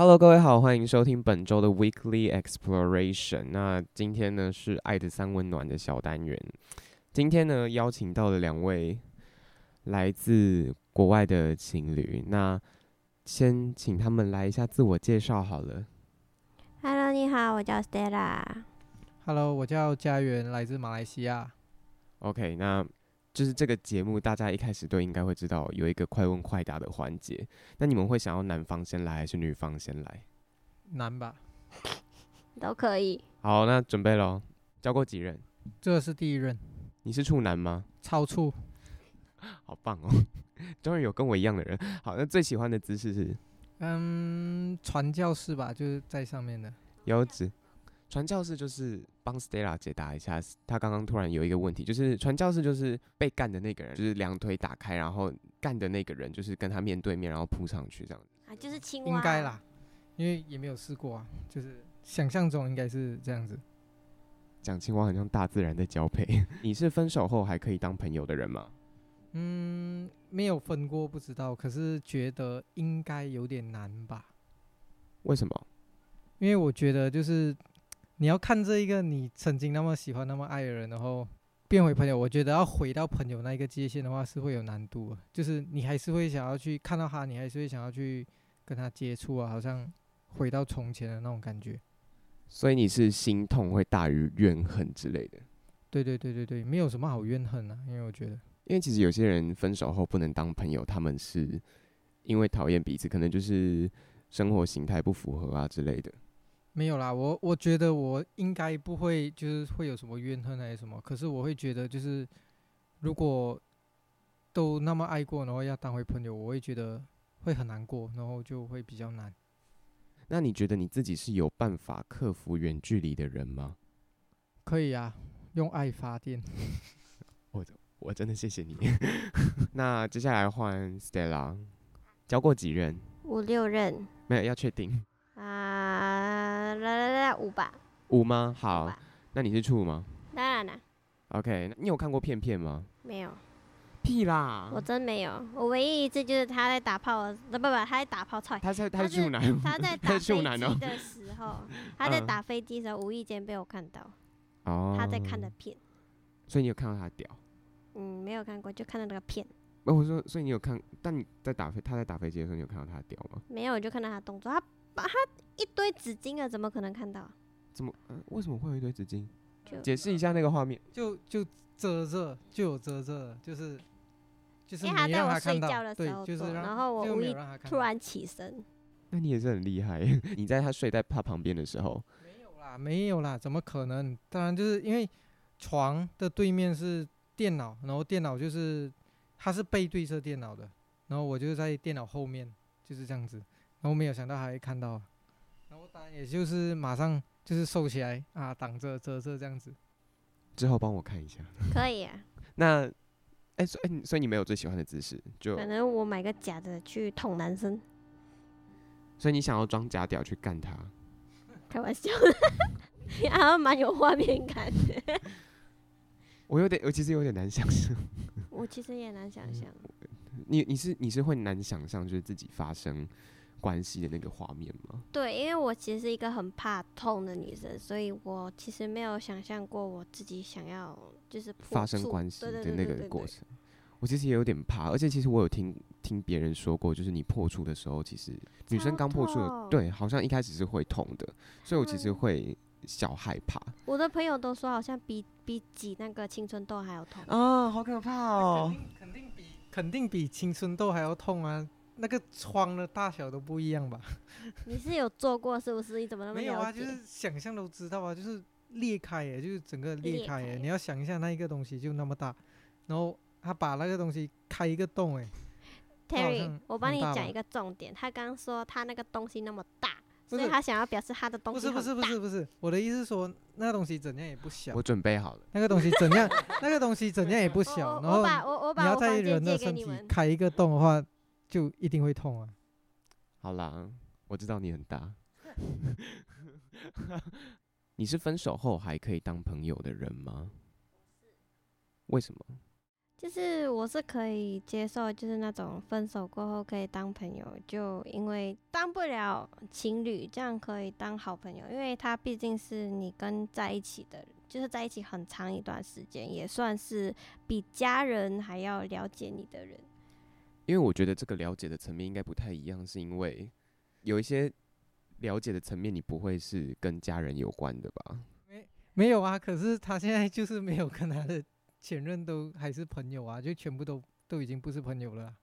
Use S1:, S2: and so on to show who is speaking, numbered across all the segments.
S1: Hello，各位好，欢迎收听本周的 Weekly Exploration。那今天呢是爱的三温暖的小单元。今天呢邀请到了两位来自国外的情侣。那先请他们来一下自我介绍好了。
S2: Hello，你好，我叫 Stella。
S3: Hello，我叫家园，来自马来西亚。
S1: OK，那。就是这个节目，大家一开始都应该会知道有一个快问快答的环节。那你们会想要男方先来还是女方先来？
S3: 男吧，
S2: 都可以。
S1: 好，那准备喽。交过几任？
S3: 这是第一任。
S1: 你是处男吗？
S3: 超处。
S1: 好棒哦！终于有跟我一样的人。好，那最喜欢的姿势是？
S3: 嗯，传教士吧，就是在上面的。
S1: 有子。传教士就是帮 Stella 解答一下，他刚刚突然有一个问题，就是传教士就是被干的那个人，就是两腿打开，然后干的那个人就是跟他面对面，然后扑上去这样子。
S2: 啊，就是青蛙。
S3: 应该啦，因为也没有试过啊，就是想象中应该是这样子。
S1: 讲青蛙很像大自然的交配。你是分手后还可以当朋友的人吗？
S3: 嗯，没有分过，不知道，可是觉得应该有点难吧？
S1: 为什么？
S3: 因为我觉得就是。你要看这一个你曾经那么喜欢、那么爱的人，然后变回朋友，我觉得要回到朋友那一个界限的话，是会有难度。就是你还是会想要去看到他，你还是会想要去跟他接触啊，好像回到从前的那种感觉。
S1: 所以你是心痛会大于怨恨之类的？
S3: 对对对对对，没有什么好怨恨啊，因为我觉得，
S1: 因为其实有些人分手后不能当朋友，他们是因为讨厌彼此，可能就是生活形态不符合啊之类的。
S3: 没有啦，我我觉得我应该不会，就是会有什么怨恨还是什么。可是我会觉得，就是如果都那么爱过，然后要当回朋友，我会觉得会很难过，然后就会比较难。
S1: 那你觉得你自己是有办法克服远距离的人吗？
S3: 可以啊，用爱发电。
S1: 我我真的谢谢你。那接下来换 Stella，交过几任？
S2: 五六任。
S1: 没有，要确定。
S2: 五吧。
S1: 五吗？好，那你是处吗？
S2: 当然了。
S1: OK，你有看过片片吗？
S2: 没有。
S1: 屁啦！
S2: 我真没有。我唯一一次就是他在打炮，不不不，他在打炮踹。
S1: 他在 他是处男。
S2: 他在打飞机的时候，他在打飞机的时候，无意间被我看到。哦。他在看的片。
S1: 所以你有看到他的屌？
S2: 嗯，没有看过，就看到那个片。
S1: 那我说，所以你有看？但你在打飞，他在打飞机的时候，你有看到他的屌吗？
S2: 没有，我就看到他动作。他。把他一堆纸巾啊，怎么可能看到？
S1: 怎么？呃，为什么会有一堆纸巾？解释一下那个画面。
S3: 就就遮着，就有遮着，就是就是
S2: 因为他在我睡觉的时候，
S3: 就是
S2: 然后我无意突然起身。
S1: 那你也是很厉害，你在他睡在他旁边的时候。
S3: 没有啦，没有啦，怎么可能？当然就是因为床的对面是电脑，然后电脑就是他是背对着电脑的，然后我就在电脑后面，就是这样子。然后没有想到还会看到，然后当然也就是马上就是收起来啊，挡着遮着这样子。
S1: 之后帮我看一下。
S2: 可以啊。
S1: 那，哎、欸，所以所以你没有最喜欢的姿势？就
S2: 可能我买个假的去捅男生。
S1: 所以你想要装假屌去干他？
S2: 开玩笑的，还蛮有画面感的。
S1: 我有点，我其实有点难想象。
S2: 我其实也难想象。
S1: 你你是你是会难想象就是自己发生关系的那个画面吗？
S2: 对，因为我其实是一个很怕痛的女生，所以我其实没有想象过我自己想要就是
S1: 发生关系的那个过程。我其实也有点怕，而且其实我有听听别人说过，就是你破处的时候，其实女生刚破处，对，好像一开始是会痛的，所以我其实会小害怕。
S2: 我的朋友都说，好像比比挤那个青春痘还要痛
S1: 啊，好可怕哦！
S3: 肯定肯定比肯定比青春痘还要痛啊。那个窗的大小都不一样吧？
S2: 你是有做过是不是？你怎么那么
S3: 没有啊？就是想象都知道啊，就是裂开耶，就是整个裂开耶。开你要想一下，那一个东西就那么大，然后他把那个东西开一个洞哎。
S2: Terry，我帮你讲一个重点，他刚刚说他那个东西那么大。所以他想要表示他的东西很大。
S3: 不是不是不是不是，我的意思是说，那个东西怎样也不小。
S1: 我准备好了。
S3: 那个东西怎样？那个东西怎样也不小。然后你要在人的身体开一个洞的话，就一定会痛啊。
S1: 好啦，我知道你很大。你是分手后还可以当朋友的人吗？为什么？
S2: 就是我是可以接受，就是那种分手过后可以当朋友，就因为当不了情侣，这样可以当好朋友，因为他毕竟是你跟在一起的，就是在一起很长一段时间，也算是比家人还要了解你的人。
S1: 因为我觉得这个了解的层面应该不太一样，是因为有一些了解的层面你不会是跟家人有关的吧？
S3: 没没有啊，可是他现在就是没有跟他的。前任都还是朋友啊，就全部都都已经不是朋友了啊。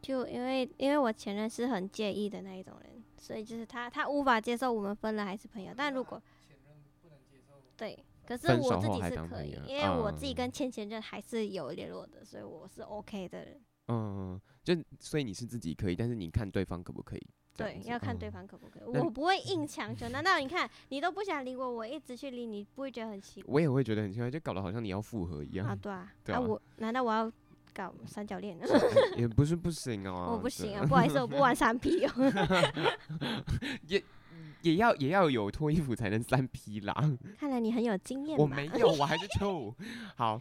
S2: 就因为因为我前任是很介意的那一种人，所以就是他他无法接受我们分了还是朋友。但如果前任不能接受，对，可是我自己是可以，因为我自己跟前前任还是有联络的，所以我是 OK 的人。
S1: 嗯，就所以你是自己可以，但是你看对方可不可以？
S2: 对，要看对方可不可以。嗯、我不会硬强求。难道你看你都不想理我，我一直去理你，不会觉得很奇怪？
S1: 我也会觉得很奇怪，就搞得好像你要复合一样。
S2: 啊，对啊。对啊，啊我难道我要搞三角恋？
S1: 也不是不行哦。
S2: 我不行啊，不好意思，我不玩三 P 哦。
S1: 也也要也要有脱衣服才能三 P 啦。
S2: 看来你很有经验。
S1: 我没有，我还是臭。好，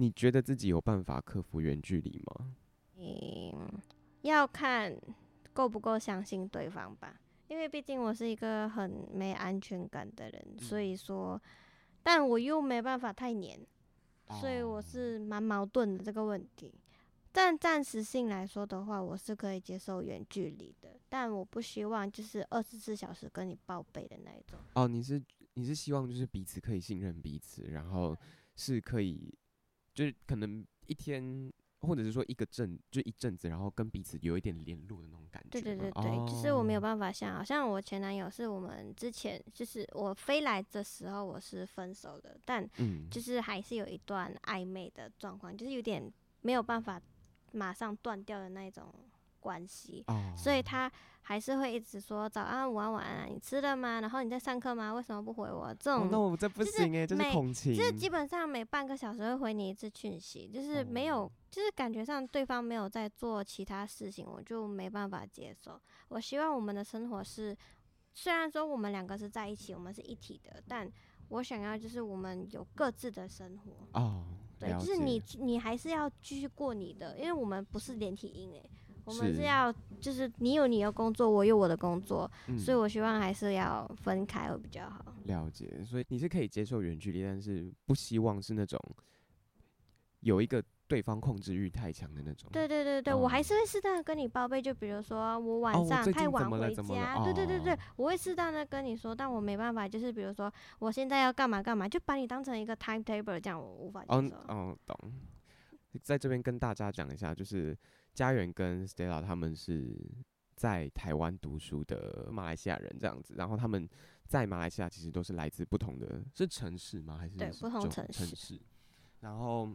S1: 你觉得自己有办法克服远距离吗？
S2: 嗯，要看。够不够相信对方吧？因为毕竟我是一个很没安全感的人，嗯、所以说，但我又没办法太黏，哦、所以我是蛮矛盾的这个问题。但暂时性来说的话，我是可以接受远距离的，但我不希望就是二十四小时跟你报备的那一种。
S1: 哦，你是你是希望就是彼此可以信任彼此，然后是可以，就是可能一天。或者是说一个阵就一阵子，然后跟彼此有一点联络的那种感觉。
S2: 对对对对，哦、就是我没有办法像，好像我前男友是我们之前就是我飞来的时候我是分手的，但就是还是有一段暧昧的状况，就是有点没有办法马上断掉的那种关系，哦、所以他还是会一直说早安、午安、晚安，你吃了吗？然后你在上课吗？为什么不回我？这种、哦、那
S1: 我这不行哎，就是恐情，
S2: 就是基本上每半个小时会回你一次讯息，就是没有。哦就是感觉上对方没有在做其他事情，我就没办法接受。我希望我们的生活是，虽然说我们两个是在一起，我们是一体的，但我想要就是我们有各自的生活。
S1: 哦，
S2: 对，就是你你还是要继续过你的，因为我们不是连体婴诶，我们是要就是你有你的工作，我有我的工作，嗯、所以我希望还是要分开会比较好。
S1: 了解，所以你是可以接受远距离，但是不希望是那种有一个。对方控制欲太强的那种。
S2: 对对对对，哦、我还是会适当的跟你报备，就比如说我晚上太晚回家，哦、对对对对，我会适当的跟你说，但我没办法，就是比如说我现在要干嘛干嘛，就把你当成一个 timetable 这样，我无法接受。哦，
S1: 哦，懂。在这边跟大家讲一下，就是家园跟 Stella 他们是在台湾读书的马来西亚人这样子，然后他们在马来西亚其实都是来自不同的，是城市吗？还是，
S2: 对，不同城市。
S1: 城市，然后。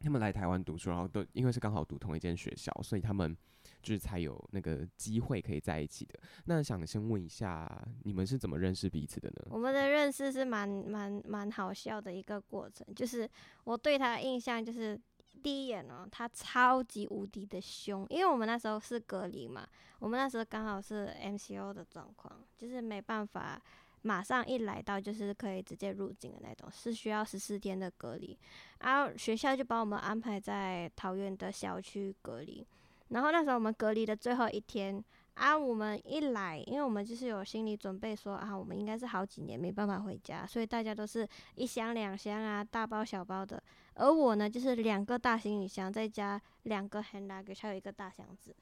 S1: 他们来台湾读书，然后都因为是刚好读同一间学校，所以他们就是才有那个机会可以在一起的。那想先问一下，你们是怎么认识彼此的呢？
S2: 我们的认识是蛮蛮蛮好笑的一个过程，就是我对他的印象就是第一眼哦，他超级无敌的凶，因为我们那时候是隔离嘛，我们那时候刚好是 MCO 的状况，就是没办法。马上一来到就是可以直接入境的那种，是需要十四天的隔离，然后学校就把我们安排在桃园的小区隔离，然后那时候我们隔离的最后一天，啊，我们一来，因为我们就是有心理准备说啊，我们应该是好几年没办法回家，所以大家都是一箱两箱啊，大包小包的，而我呢就是两个大行李箱再加两个 hand luggage，还有一个大箱子，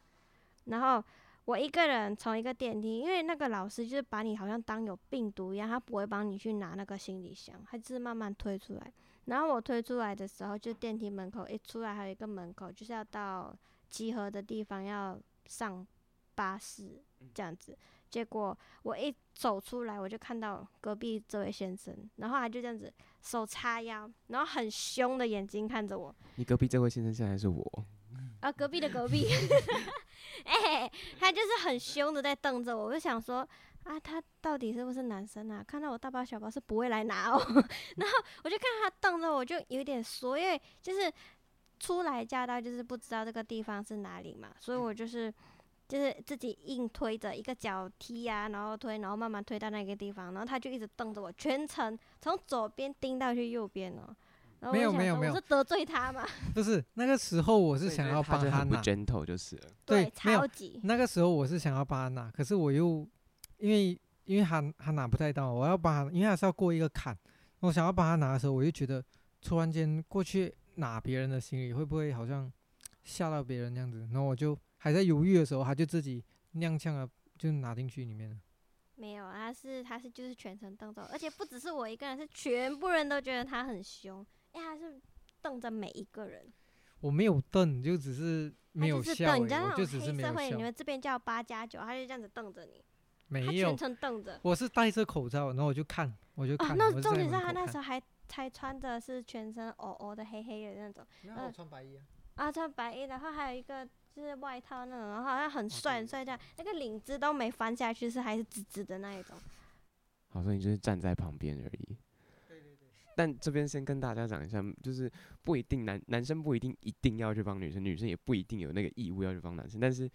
S2: 然后。我一个人从一个电梯，因为那个老师就是把你好像当有病毒一样，他不会帮你去拿那个行李箱，他就是慢慢推出来。然后我推出来的时候，就电梯门口一出来还有一个门口，就是要到集合的地方要上巴士这样子。结果我一走出来，我就看到隔壁这位先生，然后他就这样子手叉腰，然后很凶的眼睛看着我。
S1: 你隔壁这位先生现在是我？
S2: 啊，隔壁的隔壁，哎、欸，他就是很凶的在瞪着我。我就想说，啊，他到底是不是男生啊？看到我大包小包是不会来拿哦。然后我就看他瞪着我，就有点说，因为就是初来乍到，就是不知道这个地方是哪里嘛，所以我就是。就是自己硬推着一个脚踢啊，然后推，然后慢慢推到那个地方，然后他就一直瞪着我，全程从左边盯到去右边哦。
S3: 没有没有没有，
S2: 我是得罪他吗？
S3: 不是，那个时候我是想要帮他拿
S1: ，gentle 就是了。
S2: 对，超级。
S3: 那个时候我是想要帮他拿，可是我又因为因为他他拿不太到，我要帮他，因为他是要过一个坎，我想要帮他拿的时候，我就觉得突然间过去拿别人的行李会不会好像吓到别人这样子，然后我就。还在犹豫的时候，他就自己踉跄了，就拿进去里面了。
S2: 没有，他是他是就是全程瞪着，而且不只是我一个人，是全部人都觉得他很凶，因为他是瞪着每一个人。
S3: 我没有瞪，就只是没有笑。
S2: 你知道
S3: 那种黑
S2: 社会，你们这边叫八加九，他就这样子瞪着你。
S3: 没有，
S2: 全程瞪着。
S3: 我是戴着口罩，然后我就看，我就看。
S2: 哦，那重点是他那时候还还穿的是全身哦哦的黑黑的那种。
S3: 那我穿白衣啊。
S2: 啊，穿白衣，然后还有一个。就是外套那种，然后好像很帅很帅这样，那个领子都没翻下去，是还是直直的那一种。
S1: 好，所以你就是站在旁边而已。
S3: 对对对。
S1: 但这边先跟大家讲一下，就是不一定男男生不一定一定要去帮女生，女生也不一定有那个义务要去帮男生。但是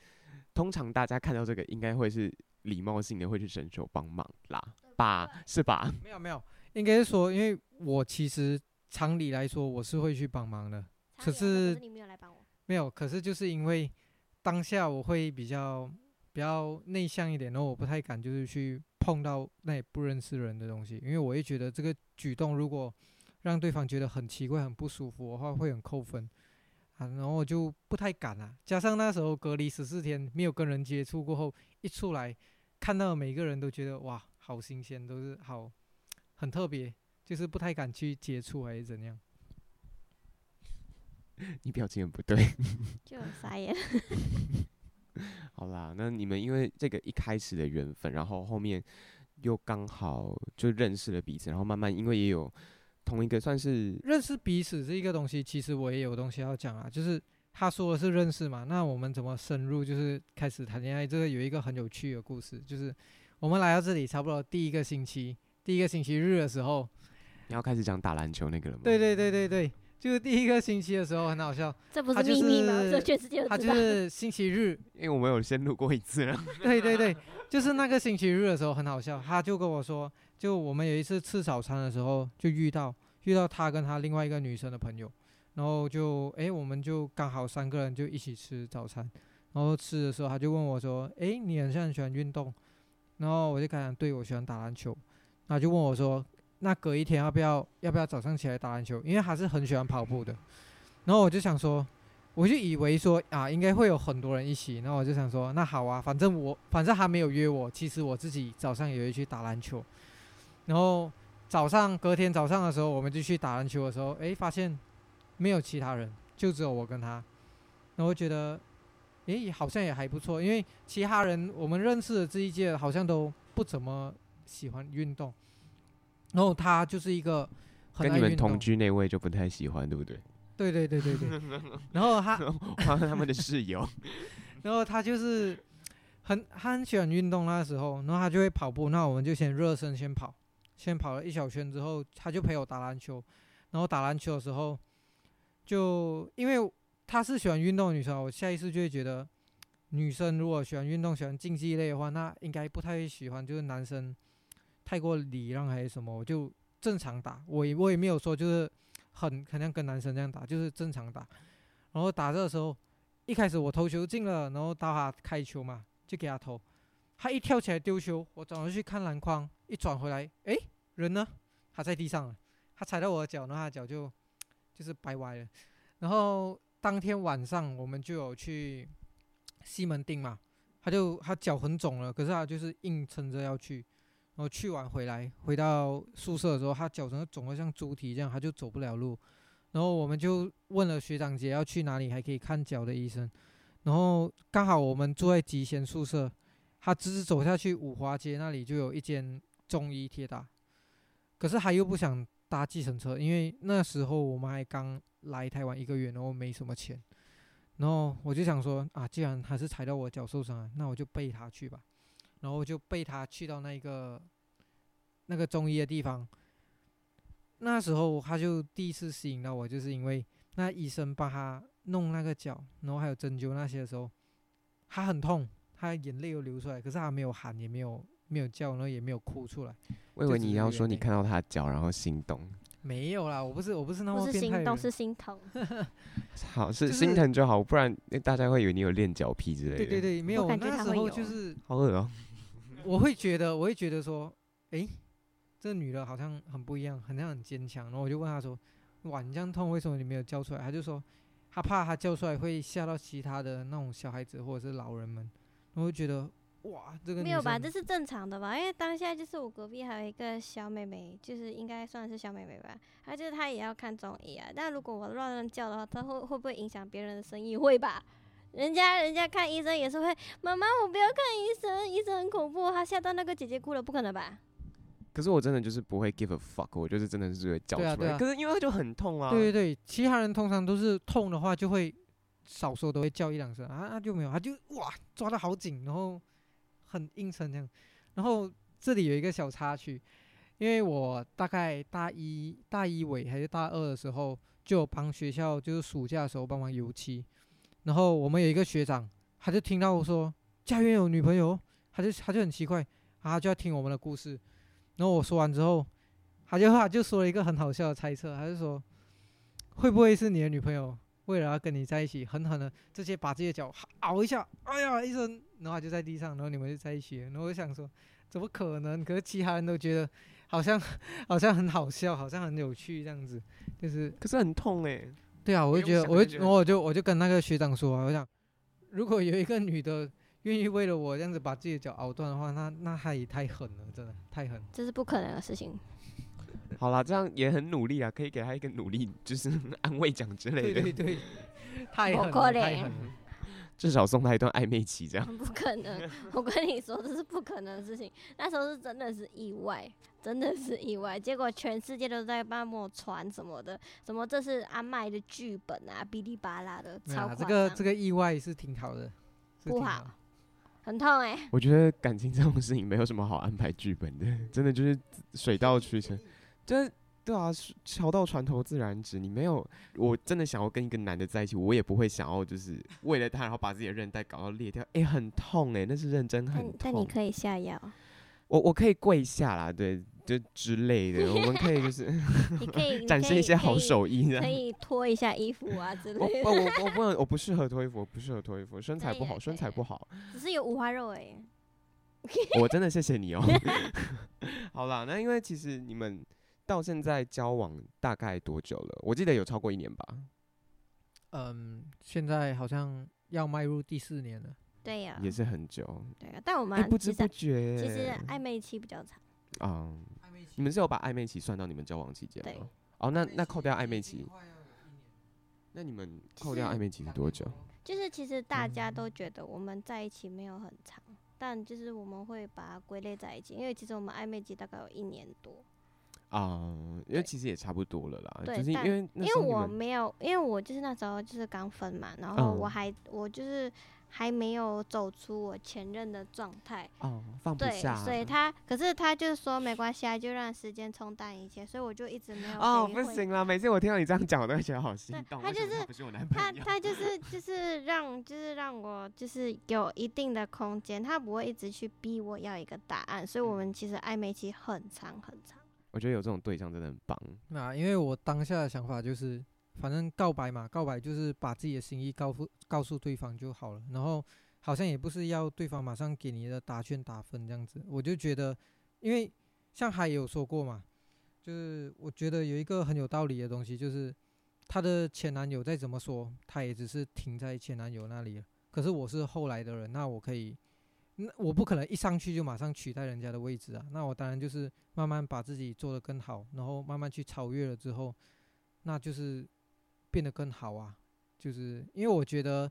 S1: 通常大家看到这个，应该会是礼貌性的会去伸手帮忙啦，吧？是吧？
S3: 没有没有，应该是说，因为我其实常理来说我是会去帮忙的，可是。没有，没有可是就是因为当下我会比较比较内向一点，然后我不太敢就是去碰到那不认识人的东西，因为我会觉得这个举动如果让对方觉得很奇怪、很不舒服的话，会很扣分啊，然后我就不太敢了。加上那时候隔离十四天没有跟人接触过后，一出来看到每个人都觉得哇，好新鲜，都是好很特别，就是不太敢去接触还是怎样。
S1: 你表情很不对，
S2: 就很傻眼。
S1: 好啦，那你们因为这个一开始的缘分，然后后面又刚好就认识了彼此，然后慢慢因为也有同一个算是
S3: 认识彼此这一个东西，其实我也有东西要讲啊。就是他说的是认识嘛，那我们怎么深入？就是开始谈恋爱，这个有一个很有趣的故事，就是我们来到这里差不多第一个星期，第一个星期日的时候，
S1: 你要开始讲打篮球那个了吗？
S3: 对对对对对。就是第一个星期的时候很好笑，
S2: 这不是秘密吗？这全世界都知道。
S3: 他就是星期日，
S1: 因为我们有先录过一次 了。
S3: 对对对，就是那个星期日的时候很好笑，他就跟我说，就我们有一次吃早餐的时候就遇到遇到他跟他另外一个女生的朋友，然后就哎我们就刚好三个人就一起吃早餐，然后吃的时候他就问我说，哎你好像很喜欢运动，然后我就跟他讲，对我喜欢打篮球，他就问我说。那隔一天要不要要不要早上起来打篮球？因为他是很喜欢跑步的，然后我就想说，我就以为说啊，应该会有很多人一起，然后我就想说，那好啊，反正我反正还没有约我，其实我自己早上也会去打篮球。然后早上隔天早上的时候，我们就去打篮球的时候，诶，发现没有其他人，就只有我跟他。然后我觉得，诶，好像也还不错，因为其他人我们认识的这一届好像都不怎么喜欢运动。然后他就是一个
S1: 跟你们同居那位就不太喜欢，对不对？
S3: 对对对对对。然后他，
S1: 他们的室友。
S3: 然后他就是很他很喜欢运动，那时候，然后他就会跑步。那我们就先热身，先跑，先跑了一小圈之后，他就陪我打篮球。然后打篮球的时候，就因为他是喜欢运动的女生，我下意识就会觉得，女生如果喜欢运动、喜欢竞技类的话，那应该不太喜欢就是男生。太过礼让还是什么，我就正常打，我也我也没有说就是很可能跟男生这样打，就是正常打。然后打这的时候，一开始我投球进了，然后到他开球嘛，就给他投。他一跳起来丢球，我转过去看篮筐，一转回来，诶，人呢？他在地上了，他踩到我的脚，然后他脚就就是掰歪了。然后当天晚上我们就有去西门町嘛，他就他脚很肿了，可是他就是硬撑着要去。然后去完回来，回到宿舍的时候，他脚整个肿得像猪蹄这样，他就走不了路。然后我们就问了学长姐要去哪里还可以看脚的医生。然后刚好我们住在集贤宿舍，他直直走下去五华街那里就有一间中医铁打，可是他又不想搭计程车，因为那时候我们还刚来台湾一个月，然后没什么钱，然后我就想说啊，既然还是踩到我脚受伤了，那我就背他去吧，然后我就背他去到那个那个中医的地方。那时候他就第一次吸引到我，就是因为那医生帮他弄那个脚，然后还有针灸那些的时候，他很痛，他眼泪又流出来，可是他没有喊，也没有没有叫，然后也没有哭出来。
S1: 我以为你要说你看到他脚然后心动，
S3: 没有啦，我不是我不是那
S2: 么心动是心疼。
S1: 好是心疼就好，不然大家会以为你有练脚癖之类的。
S3: 对对对，没有，那时候就是好恶哦。我会觉得我会觉得说，诶。这女的好像很不一样，很像很坚强。然后我就问她说：“哇，你这样痛，为什么你没有叫出来？”她就说：“她怕她叫出来会吓到其他的那种小孩子或者是老人们。”然后我就觉得哇，这个
S2: 没有吧？这是正常的吧？因为当下就是我隔壁还有一个小妹妹，就是应该算是小妹妹吧。她就是她也要看中医啊。但如果我乱乱叫的话，她会会不会影响别人的生意？会吧？人家人家看医生也是会，妈妈我不要看医生，医生很恐怖。她吓到那个姐姐哭了，不可能吧？
S1: 可是我真的就是不会 give a fuck，我就是真的是会叫出来。对啊对啊，可是因为他就很痛啊。
S3: 对对对，其他人通常都是痛的话就会少说都会叫一两声啊，他就没有，他就哇抓得好紧，然后很阴沉这样。然后这里有一个小插曲，因为我大概大一大一尾还是大二的时候，就帮学校就是暑假的时候帮忙油漆。然后我们有一个学长，他就听到我说家园有女朋友，他就他就很奇怪，啊就要听我们的故事。然后我说完之后，他就他就说了一个很好笑的猜测，他就说，会不会是你的女朋友为了要跟你在一起，狠狠的直接把自己的脚熬一下，哎呀一声，然后他就在地上，然后你们就在一起。然后我想说，怎么可能？可是其他人都觉得好像好像很好笑，好像很有趣这样子，就是
S1: 可是很痛哎。
S3: 对啊，我就觉得，我就我就我就跟那个学长说啊，我想如果有一个女的。愿意为了我这样子把自己的脚熬断的话，那那他也太狠了，真的太狠。
S2: 这是不可能的事情。
S1: 好啦，这样也很努力啊，可以给他一个努力，就是安慰奖之类的。
S3: 对对对，太狠了，太狠了。
S1: 至少送他一段暧昧期，这样。
S2: 不可能，我跟你说，这是不可能的事情。那时候是真的是意外，真的是意外。结果全世界都在帮我传什么的，什么这是阿麦的剧本啊，哔哩吧啦的，超夸张。
S3: 啊，这个这个意外是挺好的，
S2: 不好。很痛哎、欸！
S1: 我觉得感情这种事情没有什么好安排剧本的，真的就是水到渠成，就是对啊，桥到船头自然直。你没有，我真的想要跟一个男的在一起，我也不会想要就是为了他，然后把自己的韧带搞到裂掉。哎、欸，很痛哎、欸，那是认真很痛。
S2: 但你可以下药。
S1: 我我可以跪下啦，对。就之类的，我们可以就是
S2: 你可以
S1: 展示一些好手艺，
S2: 可以脱一下衣服啊之类的。
S1: 我我 我不能，我不适合脱衣服，我不适合脱衣服，身材不好，身材不好。
S2: 只是有五花肉哎、欸。
S1: 我真的谢谢你哦。好啦，那因为其实你们到现在交往大概多久了？我记得有超过一年吧。
S3: 嗯，现在好像要迈入第四年了。
S2: 对呀、啊。
S1: 也是很久。
S2: 对啊，但我们、欸、
S1: 不知不觉，
S2: 其实暧昧期比较长。
S1: 嗯。你们是有把暧昧期算到你们交往期间吗？哦，那那扣掉暧昧期，那你们扣掉暧昧期是多久？
S2: 就是其实大家都觉得我们在一起没有很长，但就是我们会把它归类在一起，因为其实我们暧昧期大概有一年多。
S1: 啊，因为其实也差不多了啦。
S2: 对，
S1: 就是因为
S2: 因为我没有，因为我就是那时候就是刚分嘛，然后我还我就是。还没有走出我前任的状态
S1: 哦，放不下。
S2: 对，所以他可是他就说没关系啊，就让时间冲淡一切。所以我就一直没有
S1: 哦，不行啦。每次我听到你这样讲，我都会觉得好心动。
S2: 他就是他，他就是就是让就是让我就是有一定的空间，他不会一直去逼我要一个答案。所以我们其实暧昧期很长很长。
S1: 我觉得有这种对象真的很棒。
S3: 那因为我当下的想法就是。反正告白嘛，告白就是把自己的心意告诉告诉对方就好了。然后好像也不是要对方马上给你的答卷打分这样子。我就觉得，因为像他也有说过嘛，就是我觉得有一个很有道理的东西，就是他的前男友再怎么说，他也只是停在前男友那里。可是我是后来的人，那我可以，那我不可能一上去就马上取代人家的位置啊。那我当然就是慢慢把自己做得更好，然后慢慢去超越了之后，那就是。变得更好啊，就是因为我觉得，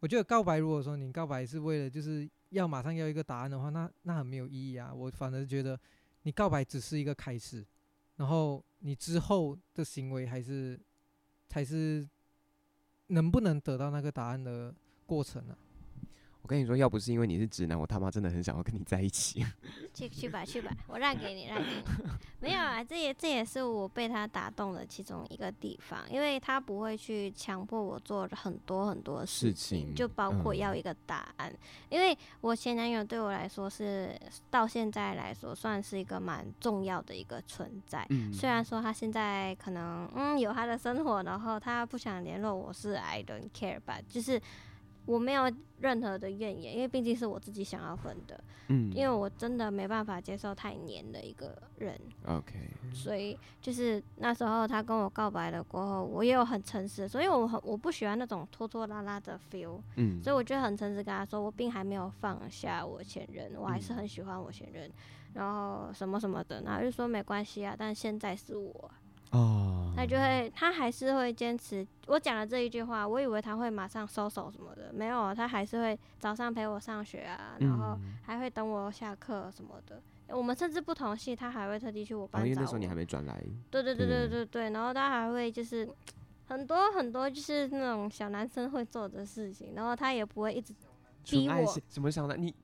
S3: 我觉得告白，如果说你告白是为了就是要马上要一个答案的话，那那很没有意义啊。我反而觉得你告白只是一个开始，然后你之后的行为还是才是能不能得到那个答案的过程啊。
S1: 我跟你说，要不是因为你是直男，我他妈真的很想要跟你在一起。
S2: 去去吧去吧，我让给你让给你。没有啊，这也这也是我被他打动的其中一个地方，因为他不会去强迫我做很多很多事情，事情就包括要一个答案。嗯、因为我前男友对我来说是到现在来说算是一个蛮重要的一个存在。嗯、虽然说他现在可能嗯有他的生活，然后他不想联络我是 I don't care 吧，就是。我没有任何的怨言，因为毕竟是我自己想要分的。嗯，因为我真的没办法接受太黏的一个人。
S1: OK。
S2: 所以就是那时候他跟我告白了过后，我也有很诚实，所以我很我不喜欢那种拖拖拉拉的 feel。嗯。所以我就很诚实跟他说，我并还没有放下我前任，我还是很喜欢我前任，然后什么什么的，然后就说没关系啊，但现在是我。哦，他就会，他还是会坚持。我讲了这一句话，我以为他会马上收手什么的，没有，他还是会早上陪我上学啊，然后还会等我下课什么的。我们甚至不同系，他还会特地去我班找我。
S1: 因为那时候你还没转来。
S2: 对对对对对对，然后他还会就是很多很多就是那种小男生会做的事情，然后他也不会一直逼我。
S1: 什么小男你？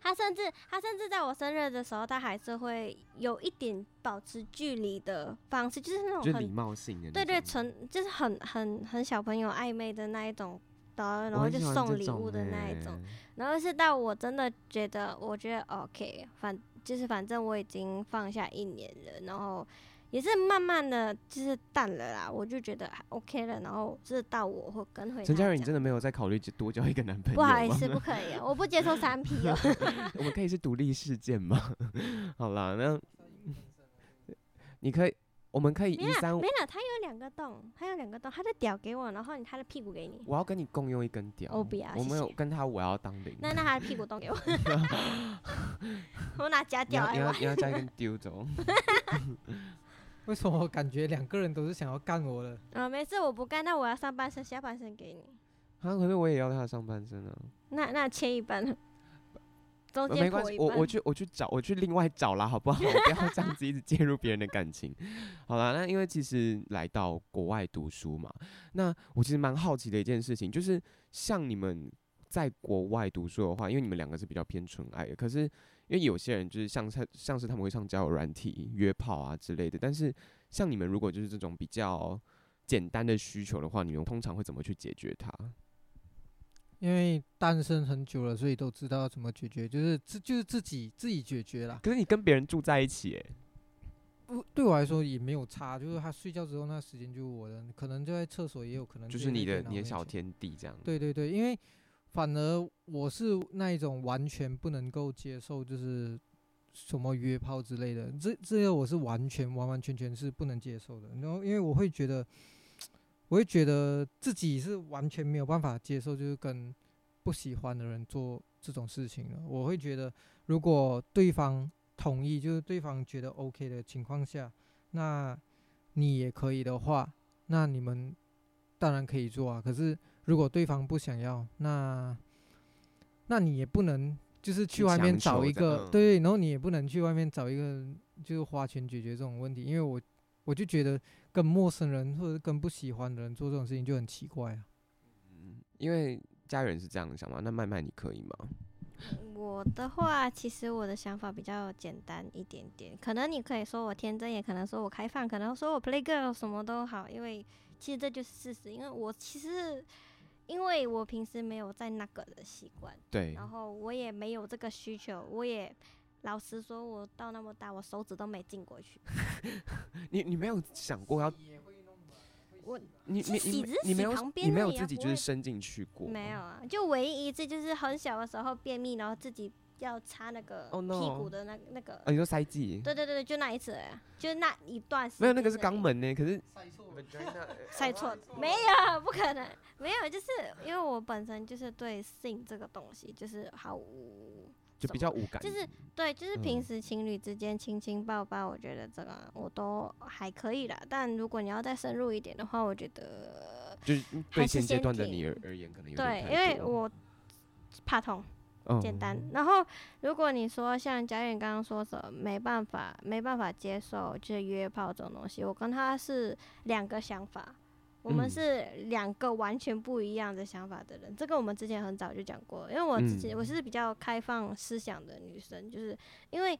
S2: 他甚至，他甚至在我生日的时候，他还是会有一点保持距离的方式，就是那种很礼
S1: 貌性的，
S2: 对对，纯就是很很很小朋友暧昧的那一种的，然后就送礼物的那一种，然后是到我真的觉得，我觉得 OK，反就是反正我已经放下一年了，然后。也是慢慢的就是淡了啦，我就觉得 OK 了，然后是到我会跟回。
S1: 陈嘉瑞，你真的没有在考虑多交一个男朋友？
S2: 不好意思，不可以，我不接受三 P 哦。
S1: 我们可以是独立事件吗？好啦，那你可以，我们可以一三五。
S2: 没了，他有两个洞，他有两个洞，他的屌给我，然后他的屁股给你。
S1: 我要跟你共用一根屌。
S2: 我不要，
S1: 我没有跟他，我要当零。
S2: 那那他的屁股洞给我。我拿假屌来玩。
S1: 你要你要加一根丢走。
S3: 为什么我感觉两个人都是想要干我的？
S2: 啊、哦，没事，我不干，那我要上半身，下半身给你。
S1: 啊，可是我也要他的上半身啊。
S2: 那那切一半，中
S1: 间没关系，我我去我去找，我去另外找啦，好不好？我不要这样子一直介入别人的感情。好啦，那因为其实来到国外读书嘛，那我其实蛮好奇的一件事情，就是像你们在国外读书的话，因为你们两个是比较偏纯爱的，可是。因为有些人就是像他像是他们会上交友软体约炮啊之类的，但是像你们如果就是这种比较简单的需求的话，你们通常会怎么去解决它？
S3: 因为单身很久了，所以都知道要怎么解决，就是自就是自己自己解决啦。
S1: 可是你跟别人住在一起，诶，
S3: 不对我来说也没有差，就是他睡觉之后那时间就是我的，可能就在厕所也有可能
S1: 就是你的你的小天地这样。
S3: 对对对，因为。反而我是那一种完全不能够接受，就是什么约炮之类的，这这个我是完全完完全全是不能接受的。然后因为我会觉得，我会觉得自己是完全没有办法接受，就是跟不喜欢的人做这种事情的。我会觉得，如果对方同意，就是对方觉得 OK 的情况下，那你也可以的话，那你们当然可以做啊。可是。如果对方不想要，那那你也不能就是去外面找一个，对，然后你也不能去外面找一个，就是花钱解决这种问题。因为我我就觉得跟陌生人或者跟不喜欢的人做这种事情就很奇怪啊。
S1: 嗯，因为家人是这样想嘛，那麦麦你可以吗？
S2: 我的话，其实我的想法比较简单一点点，可能你可以说我天真，也可能说我开放，可能说我 play girl 什么都好，因为其实这就是事实，因为我其实。因为我平时没有在那个的习惯，
S1: 对，
S2: 然后我也没有这个需求，我也老实说，我到那么大，我手指都没进过去。
S1: 你你没有想过要？
S2: 我
S1: 你你
S2: 你
S1: 你没有你没有自己就是伸进去过？
S2: 没有啊，就唯一一次就是很小的时候便秘，然后自己。要擦那个屁股的那那个，哦，
S1: 你说塞剂？
S2: 对对对，就那一次，就那一段时间。
S1: 没有，那个是肛门呢，可是
S2: 塞错，没有，不可能，没有，就是因为我本身就是对性这个东西就是毫无，
S1: 就比较无感，
S2: 就是对，就是平时情侣之间亲亲抱抱，我觉得这个我都还可以啦。但如果你要再深入一点的话，我觉得
S1: 就是对现阶段的你而而言，可能有点
S2: 对，因为我怕痛。简单，然后如果你说像佳远刚刚说什么，没办法，没办法接受就是约炮这种东西，我跟他是两个想法，我们是两个完全不一样的想法的人。嗯、这个我们之前很早就讲过，因为我自己我是比较开放思想的女生，就是因为。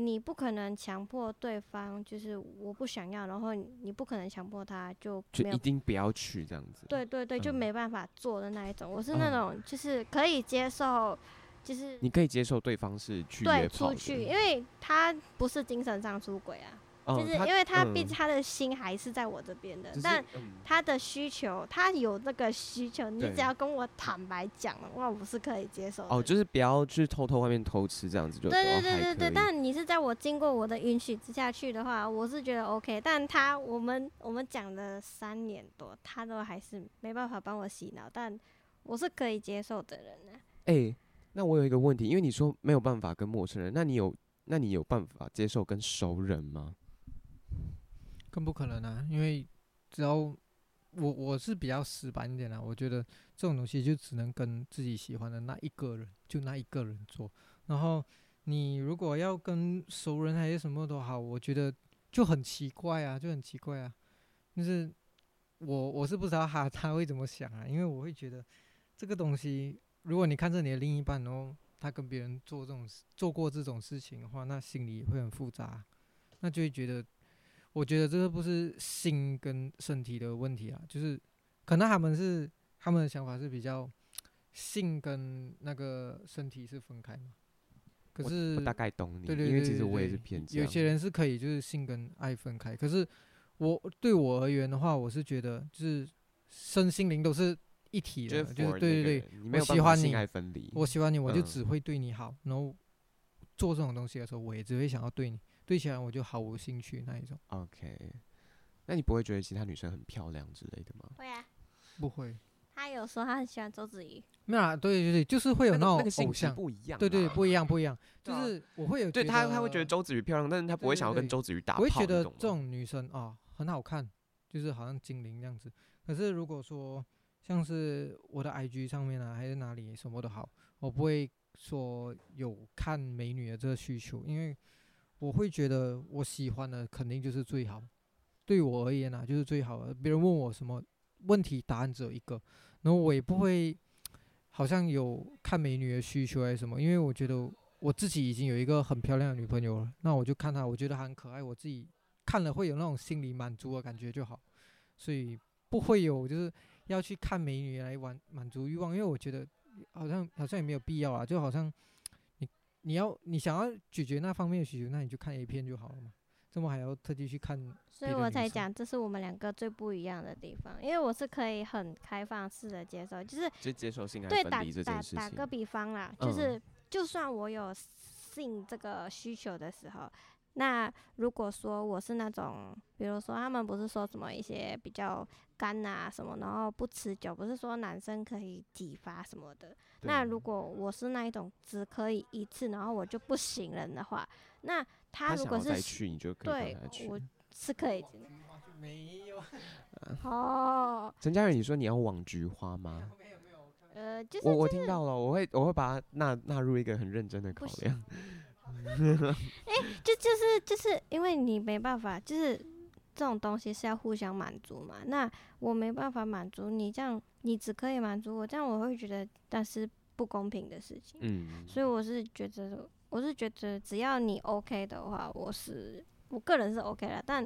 S2: 你不可能强迫对方，就是我不想要，然后你不可能强迫他就，
S1: 就一定不要去这样子。
S2: 对对对，就没办法做的那一种。嗯、我是那种就是可以接受，就是
S1: 你可以接受对方是去
S2: 对，出去，因为他不是精神上出轨啊。就是因为他毕竟他的心还是在我这边的，但他的需求，他有那个需求，你只要跟我坦白讲了，哇，我是可以接受。
S1: 哦，就是不要去偷偷外面偷吃这样子就。
S2: 对对对对对，但你是在我经过我的允许之下去的话，我是觉得 OK。但他我们我们讲了三年多，他都还是没办法帮我洗脑，但我是可以接受的人呢。
S1: 哎，那我有一个问题，因为你说没有办法跟陌生人，那你有那你有办法接受跟熟人吗？
S3: 更不可能啊！因为只要我我是比较死板一点的，我觉得这种东西就只能跟自己喜欢的那一个人，就那一个人做。然后你如果要跟熟人还是什么都好，我觉得就很奇怪啊，就很奇怪啊。就是我我是不知道他他会怎么想啊，因为我会觉得这个东西，如果你看着你的另一半，然后他跟别人做这种做过这种事情的话，那心里会很复杂，那就会觉得。我觉得这个不是心跟身体的问题啊，就是可能他们是他们的想法是比较性跟那个身体是分开嘛。可是
S1: 我大概懂你，
S3: 对对对，
S1: 因为其实我也是偏见。
S3: 有些人是可以就是性跟爱分开，可是我对我而言的话，我是觉得就是身心灵都是一体的，就是对对对，我喜欢你，我喜欢你，我就只会对你好，然后做这种东西的时候，我也只会想要对你。对起来我就毫无兴趣那一种。
S1: OK，那你不会觉得其他女生很漂亮之类的吗？
S2: 会啊，
S3: 不会。
S2: 他有说他很喜欢周子瑜。
S3: 没有啊，对对对，就是会有那种偶像，
S1: 那个性质不一样。
S3: 对对，不一样不一样。就是我会有，
S1: 对他他会觉得周子瑜漂亮，但是他不会想要跟周子瑜打炮。
S3: 我会觉得这种女生啊很好看，就是好像精灵那样子。可是如果说像是我的 IG 上面啊，还是哪里什么都好，我不会说有看美女的这个需求，因为。我会觉得我喜欢的肯定就是最好，对我而言啊，就是最好的。别人问我什么问题，答案只有一个，然后我也不会好像有看美女的需求还是什么，因为我觉得我自己已经有一个很漂亮的女朋友了，那我就看她，我觉得她很可爱，我自己看了会有那种心里满足的感觉就好，所以不会有就是要去看美女来完满足欲望，因为我觉得好像好像也没有必要啊，就好像。你要你想要解决那方面的需求，那你就看 A 片就好了嘛，怎么还要特地去看？
S2: 所以我才讲，这是我们两个最不一样的地方。因为我是可以很开放式的接受，就是
S1: 就接受性对。
S2: 打打打个比方啦，就是就算我有性这个需求的时候。那如果说我是那种，比如说他们不是说什么一些比较干啊什么，然后不持久，不是说男生可以几发什么的。那如果我是那一种只可以一次，然后我就不行了的话，那他如果是对，我是可以。
S3: 没有。
S2: 哦。
S1: 陈佳宇，你说你要网菊花吗？
S2: 呃，就是
S1: 我我听到了，我会我会把它纳纳入一个很认真的考量。
S2: 哎、欸，就就是就是因为你没办法，就是这种东西是要互相满足嘛。那我没办法满足你，这样你只可以满足我，这样我会觉得那是不公平的事情。嗯，所以我是觉得，我是觉得只要你 OK 的话，我是我个人是 OK 了。但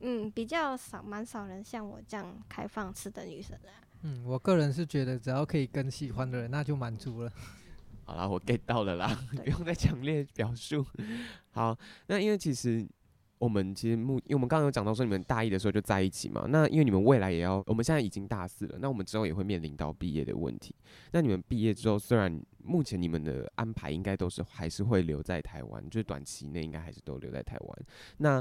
S2: 嗯，比较少，蛮少人像我这样开放式的女生啊。
S3: 嗯，我个人是觉得只要可以跟喜欢的人，那就满足了。
S1: 好啦，我 get 到了啦，不用再强烈表述。好，那因为其实我们其实目，因为我们刚刚有讲到说你们大一的时候就在一起嘛，那因为你们未来也要，我们现在已经大四了，那我们之后也会面临到毕业的问题。那你们毕业之后，虽然目前你们的安排应该都是还是会留在台湾，就是短期内应该还是都留在台湾。那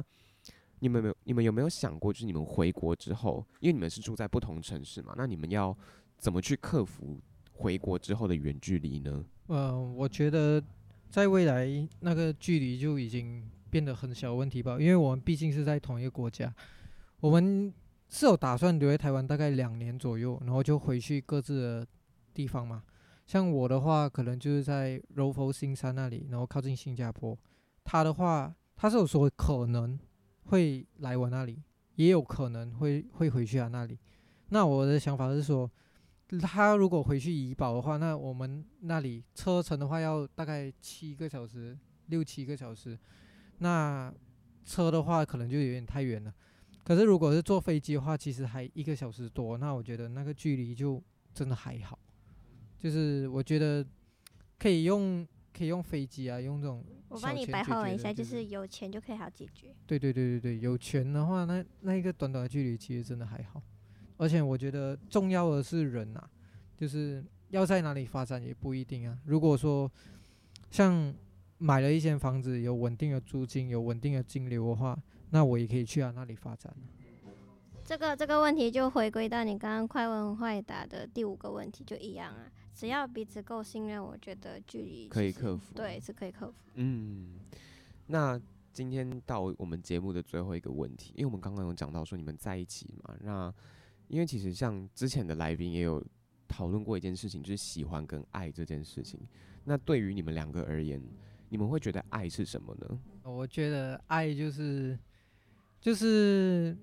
S1: 你们没有，你们有没有想过，就是你们回国之后，因为你们是住在不同城市嘛，那你们要怎么去克服回国之后的远距离呢？
S3: 呃，我觉得在未来那个距离就已经变得很小问题吧，因为我们毕竟是在同一个国家，我们是有打算留在台湾大概两年左右，然后就回去各自的地方嘛。像我的话，可能就是在柔佛新山那里，然后靠近新加坡。他的话，他是有说可能会来我那里，也有可能会会回去啊那里。那我的想法是说，他如果回去怡保的话，那我们那里车程的话要大概七个小时，六七个小时。那车的话可能就有点太远了。可是如果是坐飞机的话，其实还一个小时多。那我觉得那个距离就真的还好。就是我觉得可以用可以用飞机啊，用这种。
S2: 我帮你白话文一下，就是有钱就可以好解决。
S3: 对对对对对，有钱的话，那那一个短短的距离其实真的还好。而且我觉得重要的是人呐，就是要在哪里发展也不一定啊。如果说像买了一间房子，有稳定的租金，有稳定的金流的话，那我也可以去啊那里发展。
S2: 这个这个问题就回归到你刚刚快问快答的第五个问题，就一样啊。只要彼此够信任，我觉得距离
S1: 可以克服。
S2: 对，是可以克服。
S1: 嗯，那今天到我们节目的最后一个问题，因为我们刚刚有讲到说你们在一起嘛，那。因为其实像之前的来宾也有讨论过一件事情，就是喜欢跟爱这件事情。那对于你们两个而言，你们会觉得爱是什么呢？
S3: 我觉得爱就是，就是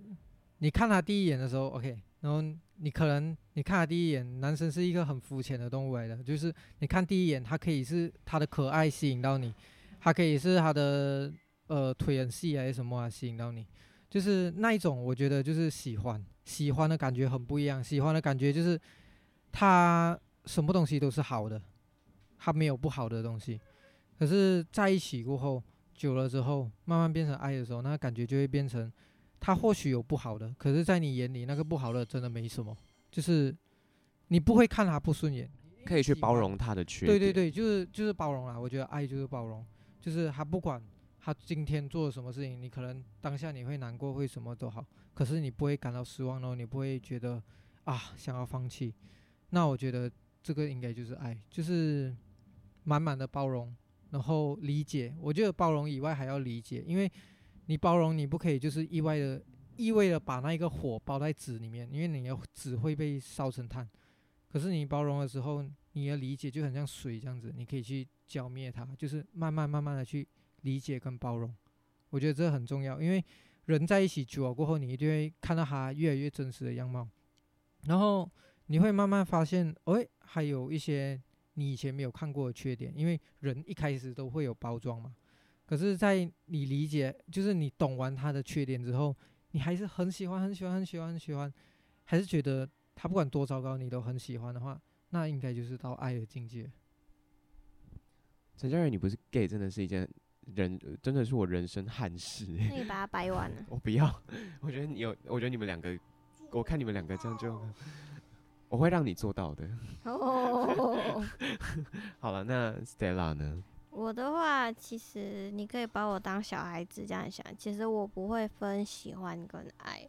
S3: 你看他第一眼的时候，OK，然后你可能你看他第一眼，男生是一个很肤浅的动物来的，就是你看第一眼，他可以是他的可爱吸引到你，他可以是他的呃腿很细还是什么啊吸引到你，就是那一种，我觉得就是喜欢。喜欢的感觉很不一样，喜欢的感觉就是他什么东西都是好的，他没有不好的东西。可是在一起过后，久了之后，慢慢变成爱的时候，那感觉就会变成他或许有不好的，可是在你眼里那个不好的真的没什么，就是你不会看他不顺眼，
S1: 可以去包容他的缺点。
S3: 对对对，就是就是包容啦。我觉得爱就是包容，就是他不管他今天做了什么事情，你可能当下你会难过，会什么都好。可是你不会感到失望，然后你不会觉得啊想要放弃，那我觉得这个应该就是爱，就是满满的包容，然后理解。我觉得包容以外还要理解，因为你包容你不可以就是意外的意味的把那一个火包在纸里面，因为你的纸会被烧成炭。可是你包容的时候，你的理解就很像水这样子，你可以去浇灭它，就是慢慢慢慢的去理解跟包容。我觉得这很重要，因为。人在一起久了过后，你一定会看到他越来越真实的样貌，然后你会慢慢发现，哎，还有一些你以前没有看过的缺点。因为人一开始都会有包装嘛，可是，在你理解，就是你懂完他的缺点之后，你还是很喜欢、很喜欢、很喜欢、很喜欢，还是觉得他不管多糟糕，你都很喜欢的话，那应该就是到爱的境界。
S1: 陈家人，你不是 gay，真的是一件。人真的是我人生憾事。
S2: 那你把它掰完了。
S1: 我不要，我觉得你有，我觉得你们两个，我看你们两个这样就，我会让你做到的。哦。好了，那 Stella 呢？
S2: 我的话，其实你可以把我当小孩子这样想。其实我不会分喜欢跟爱，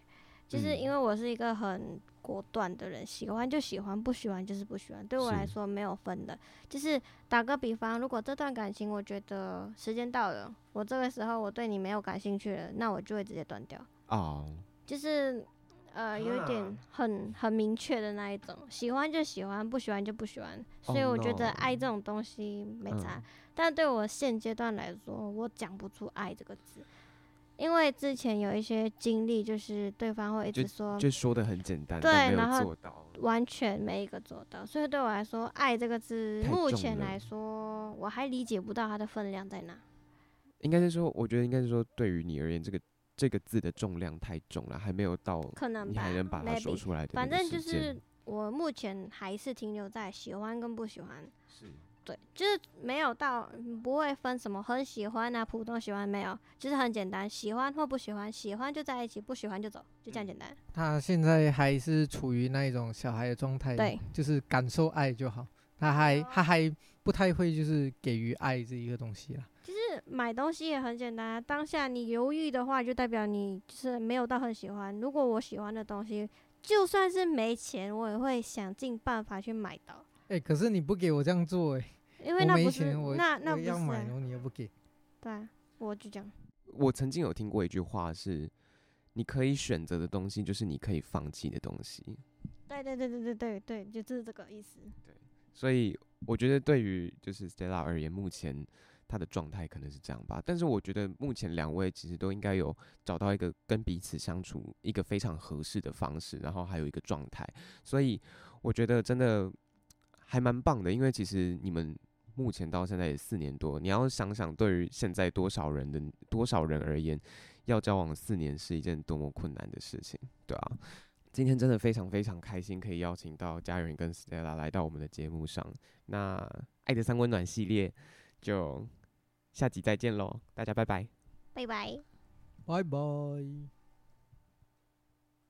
S2: 就是因为我是一个很。果断的人，喜欢就喜欢，不喜欢就是不喜欢。对我来说没有分的，就是打个比方，如果这段感情我觉得时间到了，我这个时候我对你没有感兴趣了，那我就会直接断掉。
S1: 哦，
S2: 就是呃有一点很很明确的那一种，喜欢就喜欢，不喜欢就不喜欢。所以我觉得爱这种东西没差，嗯、但对我现阶段来说，我讲不出爱这个字。因为之前有一些经历，就是对方会一直说，
S1: 就，就说的很
S2: 简
S1: 单，对，
S2: 然
S1: 后，
S2: 完全没一个做到。所以对我来说，爱这个字，目前来说，我还理解不到它的分量在哪。
S1: 应该是说，我觉得应该是说，对于你而言，这个这个字的重量太重了，还没有到，可能你还能把它说出来的。
S2: 反正就是我目前还是停留在喜欢跟不喜欢。是。对，就是没有到不会分什么很喜欢啊，普通喜欢没有，就是很简单，喜欢或不喜欢，喜欢就在一起，不喜欢就走，就这样简单。
S3: 他现在还是处于那一种小孩的状态，
S2: 对，
S3: 就是感受爱就好。他还他还不太会就是给予爱这一个东西啦。
S2: 买东西也很简单，当下你犹豫的话，就代表你就是没有到很喜欢。如果我喜欢的东西，就算是没钱，我也会想尽办法去买到。
S3: 哎、欸，可是你不给我这样做、欸，哎。
S2: 因为那不是，我那那不是、啊，
S3: 要买然后你又不给。
S2: 对，我就这样。
S1: 我曾经有听过一句话是：你可以选择的东西，就是你可以放弃的东西。
S2: 对对对对对对对，就是这个意思。
S1: 对，所以我觉得对于就是 Stella 而言，目前他的状态可能是这样吧。但是我觉得目前两位其实都应该有找到一个跟彼此相处一个非常合适的方式，然后还有一个状态。所以我觉得真的还蛮棒的，因为其实你们。目前到现在也四年多，你要想想，对于现在多少人的多少人而言，要交往四年是一件多么困难的事情，对啊。今天真的非常非常开心，可以邀请到家人跟 Stella 来到我们的节目上。那爱的三温暖系列就下集再见喽，大家拜拜，
S2: 拜拜，
S3: 拜拜。